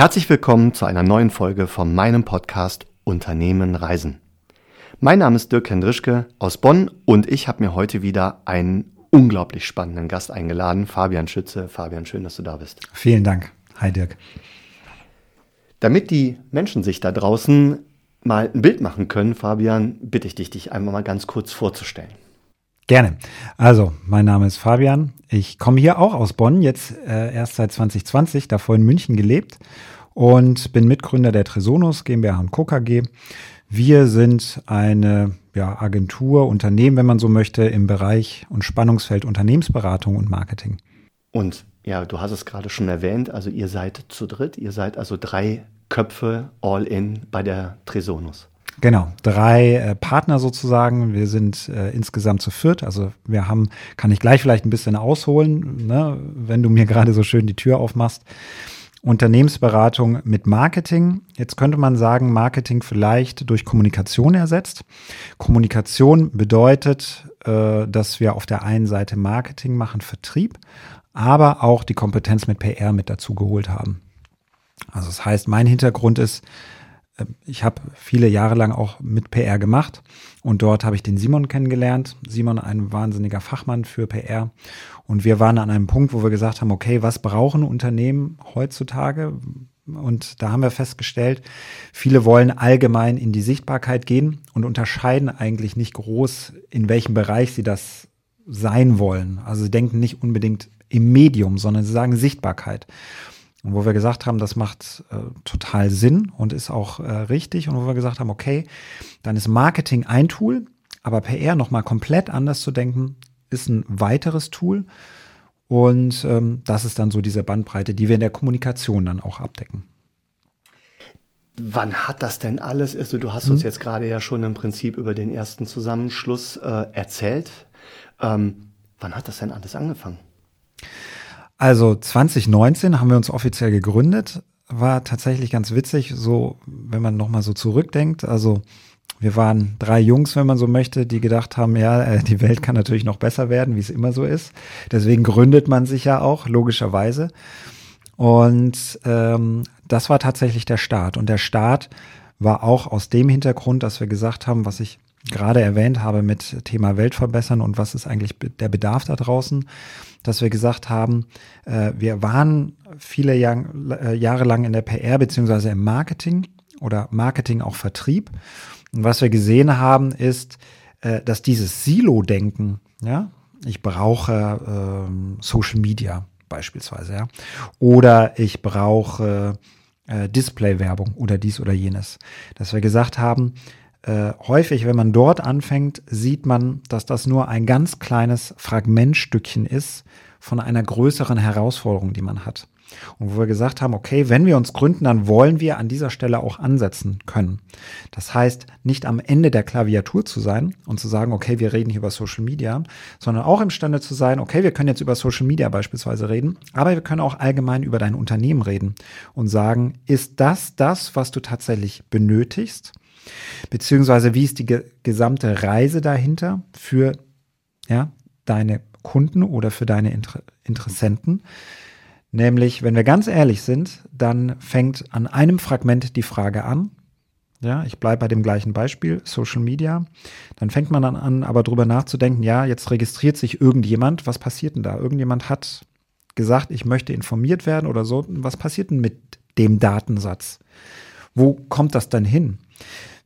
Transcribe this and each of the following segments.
Herzlich willkommen zu einer neuen Folge von meinem Podcast Unternehmen Reisen. Mein Name ist Dirk Hendrischke aus Bonn und ich habe mir heute wieder einen unglaublich spannenden Gast eingeladen, Fabian Schütze. Fabian, schön, dass du da bist. Vielen Dank. Hi Dirk. Damit die Menschen sich da draußen mal ein Bild machen können, Fabian, bitte ich dich, dich einmal mal ganz kurz vorzustellen. Gerne. Also, mein Name ist Fabian. Ich komme hier auch aus Bonn, jetzt äh, erst seit 2020, davor in München gelebt und bin Mitgründer der Tresonus GmbH und Co. KG. Wir sind eine ja, Agentur, Unternehmen, wenn man so möchte, im Bereich und Spannungsfeld Unternehmensberatung und Marketing. Und ja, du hast es gerade schon erwähnt, also ihr seid zu dritt, ihr seid also drei Köpfe all in bei der Tresonus. Genau, drei äh, Partner sozusagen. Wir sind äh, insgesamt zu viert. Also wir haben, kann ich gleich vielleicht ein bisschen ausholen, ne, wenn du mir gerade so schön die Tür aufmachst. Unternehmensberatung mit Marketing. Jetzt könnte man sagen, Marketing vielleicht durch Kommunikation ersetzt. Kommunikation bedeutet, äh, dass wir auf der einen Seite Marketing machen, Vertrieb, aber auch die Kompetenz mit PR mit dazu geholt haben. Also das heißt, mein Hintergrund ist, äh, ich habe viele Jahre lang auch mit PR gemacht und dort habe ich den Simon kennengelernt. Simon, ein wahnsinniger Fachmann für PR. Und wir waren an einem Punkt, wo wir gesagt haben, okay, was brauchen Unternehmen heutzutage? Und da haben wir festgestellt, viele wollen allgemein in die Sichtbarkeit gehen und unterscheiden eigentlich nicht groß, in welchem Bereich sie das sein wollen. Also sie denken nicht unbedingt im Medium, sondern sie sagen Sichtbarkeit. Und wo wir gesagt haben, das macht äh, total Sinn und ist auch äh, richtig. Und wo wir gesagt haben, okay, dann ist Marketing ein Tool, aber PR nochmal komplett anders zu denken, ist ein weiteres Tool. Und ähm, das ist dann so diese Bandbreite, die wir in der Kommunikation dann auch abdecken. Wann hat das denn alles? Also du hast uns hm. jetzt gerade ja schon im Prinzip über den ersten Zusammenschluss äh, erzählt. Ähm, wann hat das denn alles angefangen? Also 2019 haben wir uns offiziell gegründet. War tatsächlich ganz witzig, so wenn man nochmal so zurückdenkt. Also wir waren drei Jungs, wenn man so möchte, die gedacht haben, ja, äh, die Welt kann natürlich noch besser werden, wie es immer so ist. Deswegen gründet man sich ja auch, logischerweise. Und ähm, das war tatsächlich der Start. Und der Start war auch aus dem Hintergrund, dass wir gesagt haben, was ich gerade erwähnt habe mit Thema Welt verbessern und was ist eigentlich der Bedarf da draußen, dass wir gesagt haben, äh, wir waren viele Jahr, äh, Jahre lang in der PR beziehungsweise im Marketing oder Marketing auch Vertrieb. Und was wir gesehen haben, ist, äh, dass dieses Silo-Denken, ja, ich brauche ähm, Social Media beispielsweise, ja, oder ich brauche äh, Display-Werbung oder dies oder jenes, dass wir gesagt haben, äh, häufig, wenn man dort anfängt, sieht man, dass das nur ein ganz kleines Fragmentstückchen ist von einer größeren Herausforderung, die man hat. Und wo wir gesagt haben, okay, wenn wir uns gründen, dann wollen wir an dieser Stelle auch ansetzen können. Das heißt, nicht am Ende der Klaviatur zu sein und zu sagen, okay, wir reden hier über Social Media, sondern auch imstande zu sein, okay, wir können jetzt über Social Media beispielsweise reden, aber wir können auch allgemein über dein Unternehmen reden und sagen, ist das das, was du tatsächlich benötigst? Beziehungsweise wie ist die ge gesamte Reise dahinter für ja, deine Kunden oder für deine Inter Interessenten? Nämlich, wenn wir ganz ehrlich sind, dann fängt an einem Fragment die Frage an. Ja, ich bleibe bei dem gleichen Beispiel, Social Media. Dann fängt man dann an, aber drüber nachzudenken, ja, jetzt registriert sich irgendjemand, was passiert denn da? Irgendjemand hat gesagt, ich möchte informiert werden oder so. Was passiert denn mit dem Datensatz? Wo kommt das dann hin?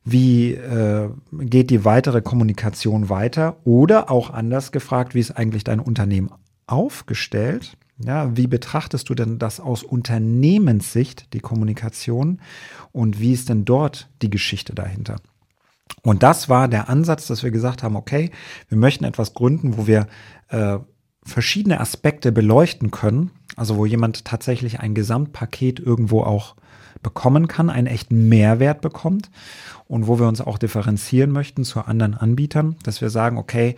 Wie äh, geht die weitere Kommunikation weiter? Oder auch anders gefragt, wie ist eigentlich dein Unternehmen aufgestellt? Ja, wie betrachtest du denn das aus Unternehmenssicht, die Kommunikation? Und wie ist denn dort die Geschichte dahinter? Und das war der Ansatz, dass wir gesagt haben, okay, wir möchten etwas gründen, wo wir äh, verschiedene Aspekte beleuchten können, also wo jemand tatsächlich ein Gesamtpaket irgendwo auch bekommen kann, einen echten Mehrwert bekommt und wo wir uns auch differenzieren möchten zu anderen Anbietern, dass wir sagen, okay,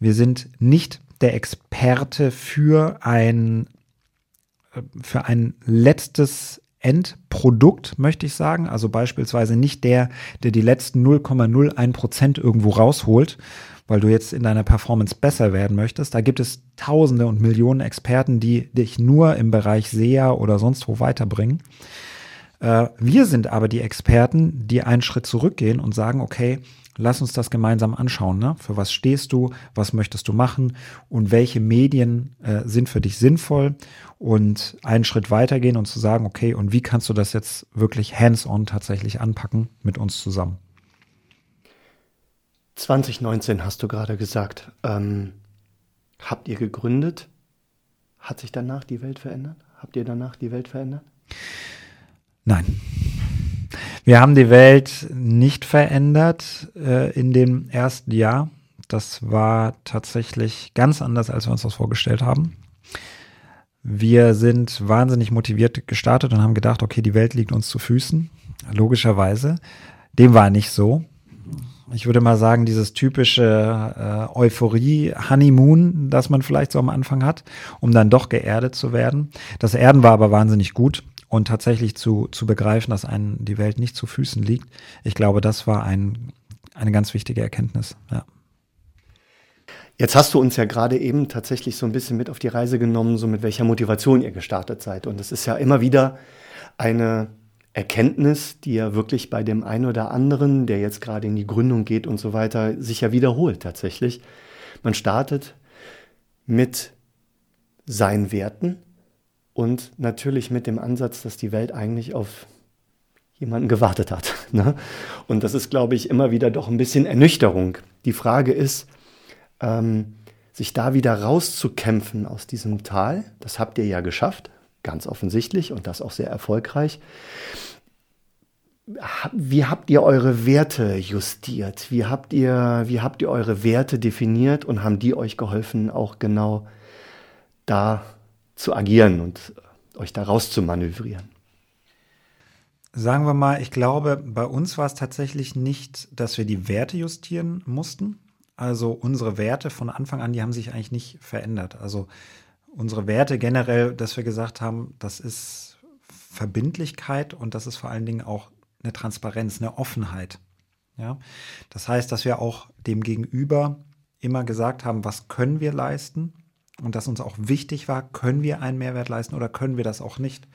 wir sind nicht der Experte für ein, für ein letztes Endprodukt, möchte ich sagen. Also beispielsweise nicht der, der die letzten 0,01 Prozent irgendwo rausholt, weil du jetzt in deiner Performance besser werden möchtest. Da gibt es Tausende und Millionen Experten, die dich nur im Bereich SEA oder sonst wo weiterbringen. Äh, wir sind aber die Experten, die einen Schritt zurückgehen und sagen, okay, lass uns das gemeinsam anschauen. Ne? Für was stehst du? Was möchtest du machen? Und welche Medien äh, sind für dich sinnvoll? Und einen Schritt weitergehen und zu sagen, okay, und wie kannst du das jetzt wirklich hands-on tatsächlich anpacken mit uns zusammen? 2019 hast du gerade gesagt. Ähm, habt ihr gegründet? Hat sich danach die Welt verändert? Habt ihr danach die Welt verändert? Nein. Wir haben die Welt nicht verändert äh, in dem ersten Jahr. Das war tatsächlich ganz anders, als wir uns das vorgestellt haben. Wir sind wahnsinnig motiviert gestartet und haben gedacht, okay, die Welt liegt uns zu Füßen. Logischerweise. Dem war nicht so ich würde mal sagen, dieses typische äh, Euphorie-Honeymoon, das man vielleicht so am Anfang hat, um dann doch geerdet zu werden. Das Erden war aber wahnsinnig gut und tatsächlich zu, zu begreifen, dass einen die Welt nicht zu Füßen liegt. Ich glaube, das war ein, eine ganz wichtige Erkenntnis. Ja. Jetzt hast du uns ja gerade eben tatsächlich so ein bisschen mit auf die Reise genommen, so mit welcher Motivation ihr gestartet seid. Und es ist ja immer wieder eine Erkenntnis, die ja wirklich bei dem einen oder anderen, der jetzt gerade in die Gründung geht und so weiter, sich ja wiederholt tatsächlich. Man startet mit seinen Werten und natürlich mit dem Ansatz, dass die Welt eigentlich auf jemanden gewartet hat. Ne? Und das ist, glaube ich, immer wieder doch ein bisschen Ernüchterung. Die Frage ist, ähm, sich da wieder rauszukämpfen aus diesem Tal, das habt ihr ja geschafft, ganz offensichtlich und das auch sehr erfolgreich. Wie habt ihr eure Werte justiert? Wie habt ihr, wie habt ihr eure Werte definiert und haben die euch geholfen, auch genau da zu agieren und euch da raus zu manövrieren? Sagen wir mal, ich glaube, bei uns war es tatsächlich nicht, dass wir die Werte justieren mussten. Also unsere Werte von Anfang an, die haben sich eigentlich nicht verändert. Also unsere Werte generell, dass wir gesagt haben, das ist Verbindlichkeit und das ist vor allen Dingen auch eine Transparenz, eine Offenheit. Ja, das heißt, dass wir auch dem Gegenüber immer gesagt haben, was können wir leisten und dass uns auch wichtig war, können wir einen Mehrwert leisten oder können wir das auch nicht.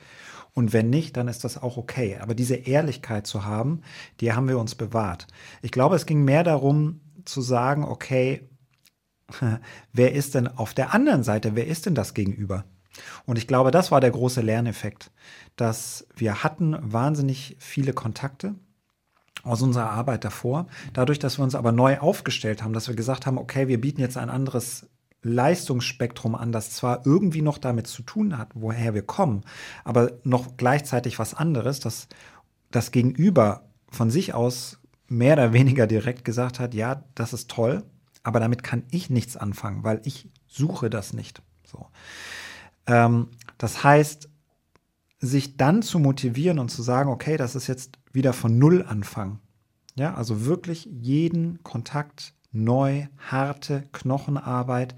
Und wenn nicht, dann ist das auch okay. Aber diese Ehrlichkeit zu haben, die haben wir uns bewahrt. Ich glaube, es ging mehr darum zu sagen, okay, wer ist denn auf der anderen Seite, wer ist denn das Gegenüber? Und ich glaube, das war der große Lerneffekt, dass wir hatten wahnsinnig viele Kontakte aus unserer Arbeit davor. Dadurch, dass wir uns aber neu aufgestellt haben, dass wir gesagt haben, okay, wir bieten jetzt ein anderes Leistungsspektrum an, das zwar irgendwie noch damit zu tun hat, woher wir kommen, aber noch gleichzeitig was anderes, dass das Gegenüber von sich aus mehr oder weniger direkt gesagt hat, ja, das ist toll, aber damit kann ich nichts anfangen, weil ich suche das nicht. So. Ähm, das heißt, sich dann zu motivieren und zu sagen, okay, das ist jetzt wieder von Null anfangen. Ja, also wirklich jeden Kontakt neu, harte Knochenarbeit,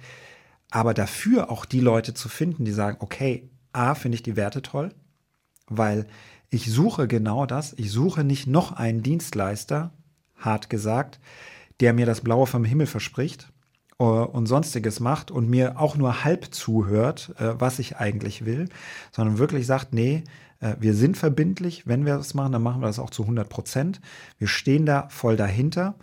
aber dafür auch die Leute zu finden, die sagen, okay, A, finde ich die Werte toll, weil ich suche genau das. Ich suche nicht noch einen Dienstleister, hart gesagt, der mir das Blaue vom Himmel verspricht äh, und sonstiges macht und mir auch nur halb zuhört, äh, was ich eigentlich will, sondern wirklich sagt, nee, äh, wir sind verbindlich, wenn wir das machen, dann machen wir das auch zu 100 Prozent. Wir stehen da voll dahinter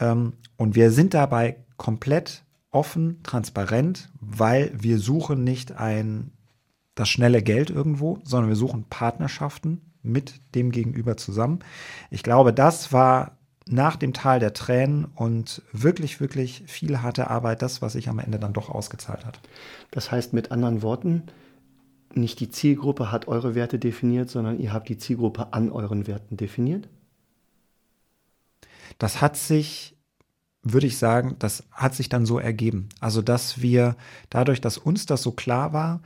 ähm, und wir sind dabei komplett offen, transparent, weil wir suchen nicht ein das schnelle Geld irgendwo, sondern wir suchen Partnerschaften mit dem Gegenüber zusammen. Ich glaube, das war nach dem Tal der Tränen und wirklich, wirklich viel harte Arbeit, das, was sich am Ende dann doch ausgezahlt hat. Das heißt mit anderen Worten, nicht die Zielgruppe hat eure Werte definiert, sondern ihr habt die Zielgruppe an euren Werten definiert? Das hat sich, würde ich sagen, das hat sich dann so ergeben. Also, dass wir dadurch, dass uns das so klar war,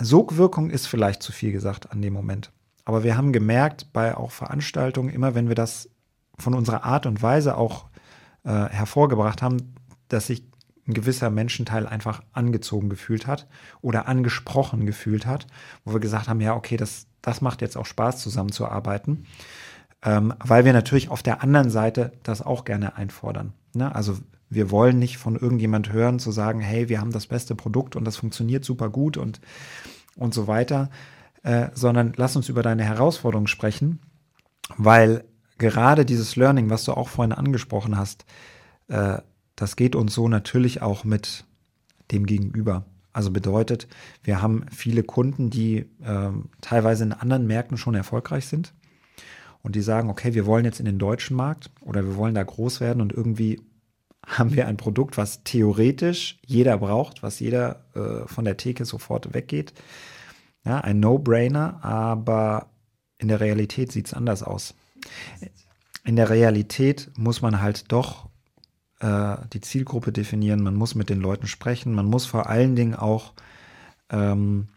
Sogwirkung ist vielleicht zu viel gesagt an dem Moment. Aber wir haben gemerkt, bei auch Veranstaltungen, immer wenn wir das von unserer Art und Weise auch äh, hervorgebracht haben, dass sich ein gewisser Menschenteil einfach angezogen gefühlt hat oder angesprochen gefühlt hat, wo wir gesagt haben, ja, okay, das, das macht jetzt auch Spaß, zusammenzuarbeiten, ähm, weil wir natürlich auf der anderen Seite das auch gerne einfordern. Ne? Also wir wollen nicht von irgendjemand hören, zu sagen, hey, wir haben das beste Produkt und das funktioniert super gut und, und so weiter. äh, sondern lass uns über deine Herausforderungen sprechen, weil gerade dieses Learning, was du auch vorhin angesprochen hast, äh, das geht uns so natürlich auch mit dem Gegenüber. Also bedeutet, wir haben viele Kunden, die äh, teilweise in anderen Märkten schon erfolgreich sind und die sagen, okay, wir wollen jetzt in den deutschen Markt oder wir wollen da groß werden und irgendwie haben wir ein Produkt, was theoretisch jeder braucht, was jeder äh, von der Theke sofort weggeht. Ja, ein No-Brainer, aber in der Realität sieht es anders aus. In der Realität muss man halt doch äh, die Zielgruppe definieren, man muss mit den Leuten sprechen, man muss vor allen Dingen auch ähm,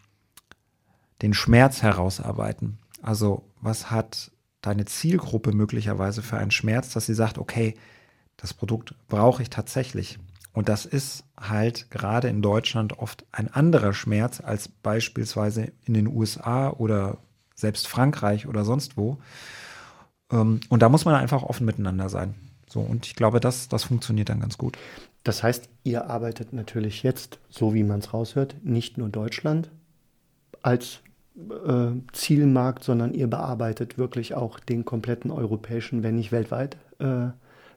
den Schmerz herausarbeiten. Also was hat deine Zielgruppe möglicherweise für einen Schmerz, dass sie sagt, okay, das Produkt brauche ich tatsächlich. Und das ist halt gerade in Deutschland oft ein anderer Schmerz als beispielsweise in den USA oder selbst Frankreich oder sonst wo. Ähm, und da muss man einfach offen miteinander sein. So, und ich glaube, das, das funktioniert dann ganz gut. Das heißt, ihr arbeitet natürlich jetzt, so wie man es raushört, nicht nur Deutschland als äh, Zielmarkt, sondern ihr bearbeitet wirklich auch den kompletten europäischen, wenn nicht weltweit, äh,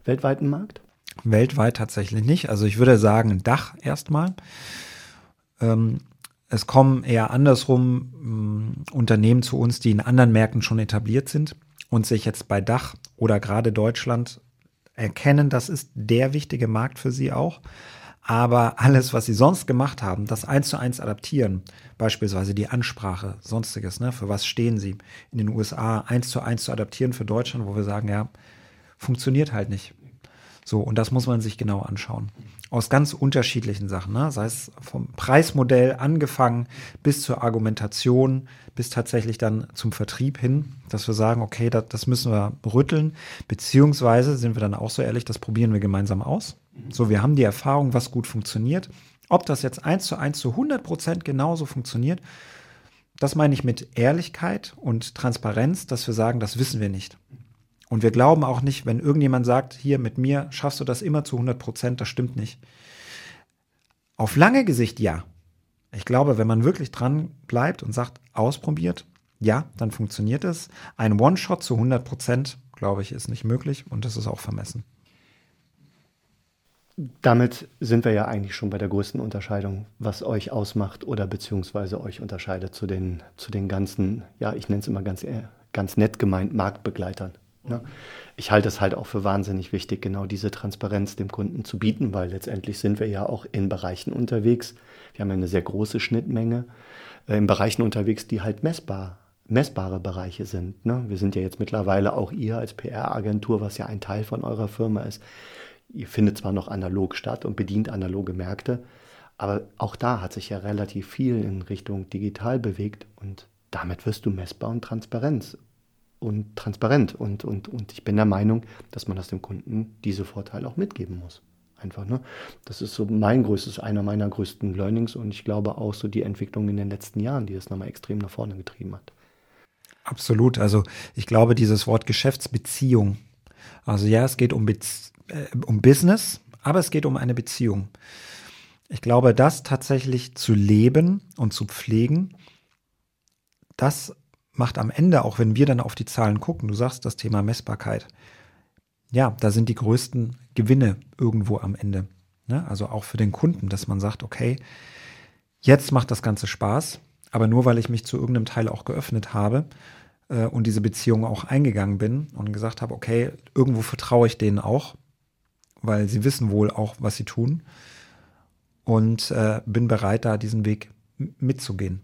weltweiten Markt? Weltweit tatsächlich nicht. Also ich würde sagen Dach erstmal. Ähm, es kommen eher andersrum äh, Unternehmen zu uns, die in anderen Märkten schon etabliert sind und sich jetzt bei Dach oder gerade Deutschland erkennen, das ist der wichtige Markt für sie auch. Aber alles, was sie sonst gemacht haben, das eins zu eins adaptieren, beispielsweise die Ansprache, sonstiges, ne, für was stehen sie in den USA, eins zu eins zu adaptieren für Deutschland, wo wir sagen, ja, funktioniert halt nicht. So, und das muss man sich genau anschauen. Aus ganz unterschiedlichen Sachen, ne? sei es vom Preismodell angefangen bis zur Argumentation, bis tatsächlich dann zum Vertrieb hin, dass wir sagen, okay, das, das müssen wir rütteln, beziehungsweise sind wir dann auch so ehrlich, das probieren wir gemeinsam aus. So, wir haben die Erfahrung, was gut funktioniert. Ob das jetzt eins zu eins zu 100 Prozent genauso funktioniert, das meine ich mit Ehrlichkeit und Transparenz, dass wir sagen, das wissen wir nicht. Und wir glauben auch nicht, wenn irgendjemand sagt, hier mit mir schaffst du das immer zu 100 Prozent, das stimmt nicht. Auf lange Gesicht ja. Ich glaube, wenn man wirklich dran bleibt und sagt, ausprobiert, ja, dann funktioniert es. Ein One-Shot zu 100 Prozent, glaube ich, ist nicht möglich und das ist auch vermessen. Damit sind wir ja eigentlich schon bei der größten Unterscheidung, was euch ausmacht oder beziehungsweise euch unterscheidet zu den, zu den ganzen, ja, ich nenne es immer ganz, ganz nett gemeint, Marktbegleitern. Ne? Ich halte es halt auch für wahnsinnig wichtig, genau diese Transparenz dem Kunden zu bieten, weil letztendlich sind wir ja auch in Bereichen unterwegs. Wir haben eine sehr große Schnittmenge äh, in Bereichen unterwegs, die halt messbar, messbare Bereiche sind. Ne? Wir sind ja jetzt mittlerweile auch ihr als PR-Agentur, was ja ein Teil von eurer Firma ist. Ihr findet zwar noch analog statt und bedient analoge Märkte, aber auch da hat sich ja relativ viel in Richtung digital bewegt und damit wirst du messbar und Transparenz und transparent. Und, und, und ich bin der Meinung, dass man das dem Kunden diese Vorteile auch mitgeben muss. Einfach, ne? Das ist so mein größtes, einer meiner größten Learnings und ich glaube auch so die Entwicklung in den letzten Jahren, die das nochmal extrem nach vorne getrieben hat. Absolut. Also ich glaube, dieses Wort Geschäftsbeziehung. Also ja, es geht um, Bez äh, um Business, aber es geht um eine Beziehung. Ich glaube, das tatsächlich zu leben und zu pflegen, das macht am Ende, auch wenn wir dann auf die Zahlen gucken, du sagst das Thema Messbarkeit, ja, da sind die größten Gewinne irgendwo am Ende. Ne? Also auch für den Kunden, dass man sagt, okay, jetzt macht das Ganze Spaß, aber nur weil ich mich zu irgendeinem Teil auch geöffnet habe äh, und diese Beziehung auch eingegangen bin und gesagt habe, okay, irgendwo vertraue ich denen auch, weil sie wissen wohl auch, was sie tun und äh, bin bereit, da diesen Weg mitzugehen.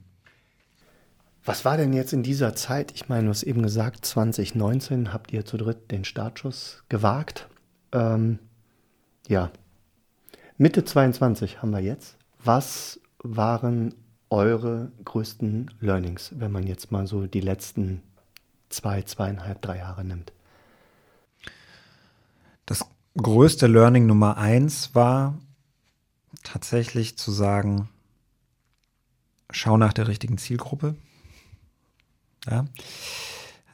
Was war denn jetzt in dieser Zeit? Ich meine, du hast eben gesagt, 2019 habt ihr zu dritt den Startschuss gewagt. Ähm, ja, Mitte 22 haben wir jetzt. Was waren eure größten Learnings, wenn man jetzt mal so die letzten zwei, zweieinhalb, drei Jahre nimmt? Größte Learning Nummer eins war tatsächlich zu sagen, schau nach der richtigen Zielgruppe. Ja?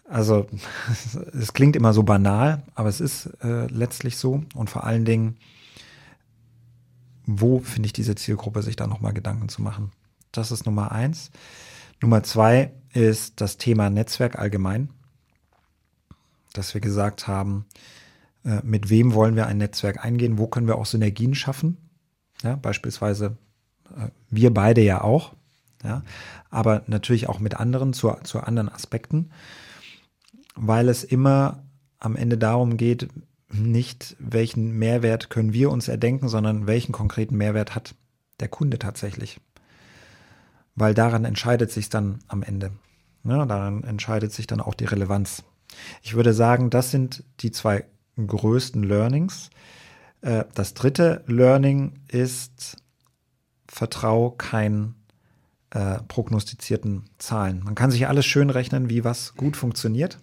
Also es klingt immer so banal, aber es ist äh, letztlich so. Und vor allen Dingen, wo finde ich diese Zielgruppe, sich da nochmal Gedanken zu machen. Das ist Nummer eins. Nummer zwei ist das Thema Netzwerk allgemein, dass wir gesagt haben, mit wem wollen wir ein Netzwerk eingehen, wo können wir auch Synergien schaffen. Ja, beispielsweise äh, wir beide ja auch, ja, aber natürlich auch mit anderen zu, zu anderen Aspekten, weil es immer am Ende darum geht, nicht welchen Mehrwert können wir uns erdenken, sondern welchen konkreten Mehrwert hat der Kunde tatsächlich. Weil daran entscheidet sich dann am Ende. Ja, daran entscheidet sich dann auch die Relevanz. Ich würde sagen, das sind die zwei größten Learnings. Äh, das dritte Learning ist, vertrau keinen äh, prognostizierten Zahlen. Man kann sich alles schön rechnen, wie was gut funktioniert.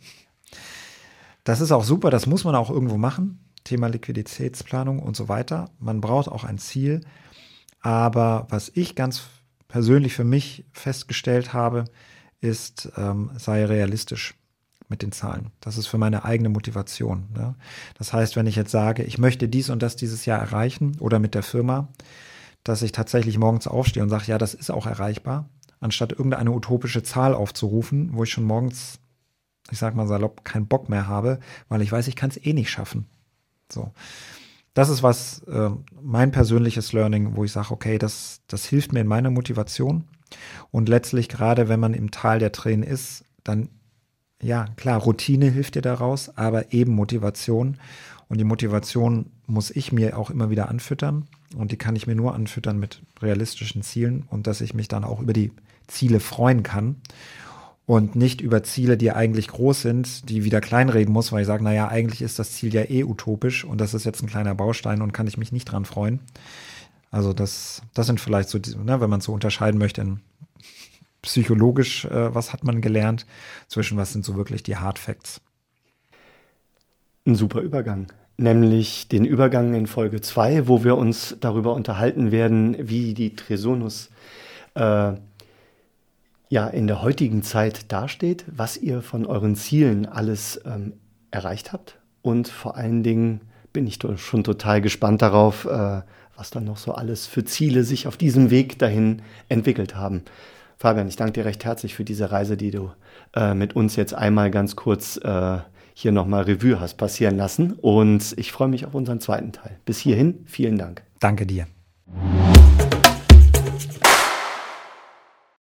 Das ist auch super, das muss man auch irgendwo machen. Thema Liquiditätsplanung und so weiter. Man braucht auch ein Ziel. Aber was ich ganz persönlich für mich festgestellt habe, ist, ähm, sei realistisch mit den Zahlen. Das ist für meine eigene Motivation. Ne? Das heißt, wenn ich jetzt sage, ich möchte dies und das dieses Jahr erreichen oder mit der Firma, dass ich tatsächlich morgens aufstehe und sage, ja, das ist auch erreichbar, anstatt irgendeine utopische Zahl aufzurufen, wo ich schon morgens, ich sag mal salopp, keinen Bock mehr habe, weil ich weiß, ich kann es eh nicht schaffen. So. Das ist was, äh, mein persönliches Learning, wo ich sage, okay, das, das hilft mir in meiner Motivation. Und letztlich, gerade wenn man im Tal der Tränen ist, dann, ja, klar, Routine hilft dir daraus, aber eben Motivation. Und die Motivation muss ich mir auch immer wieder anfüttern. Und die kann ich mir nur anfüttern mit realistischen Zielen und dass ich mich dann auch über die Ziele freuen kann und nicht über Ziele, die eigentlich groß sind, die wieder kleinreden muss, weil ich sage, naja, eigentlich ist das Ziel ja eh utopisch und das ist jetzt ein kleiner Baustein und kann ich mich nicht dran freuen. Also das, das sind vielleicht so, ne, wenn man so unterscheiden möchte, in psychologisch, äh, was hat man gelernt, zwischen was sind so wirklich die Hard Facts. Ein super Übergang nämlich den Übergang in Folge 2, wo wir uns darüber unterhalten werden, wie die Tresonus äh, ja in der heutigen Zeit dasteht, was ihr von euren Zielen alles ähm, erreicht habt und vor allen Dingen bin ich schon total gespannt darauf, äh, was dann noch so alles für Ziele sich auf diesem Weg dahin entwickelt haben. Fabian, ich danke dir recht herzlich für diese Reise, die du äh, mit uns jetzt einmal ganz kurz äh, hier nochmal Revue hast passieren lassen. Und ich freue mich auf unseren zweiten Teil. Bis hierhin, vielen Dank. Danke dir.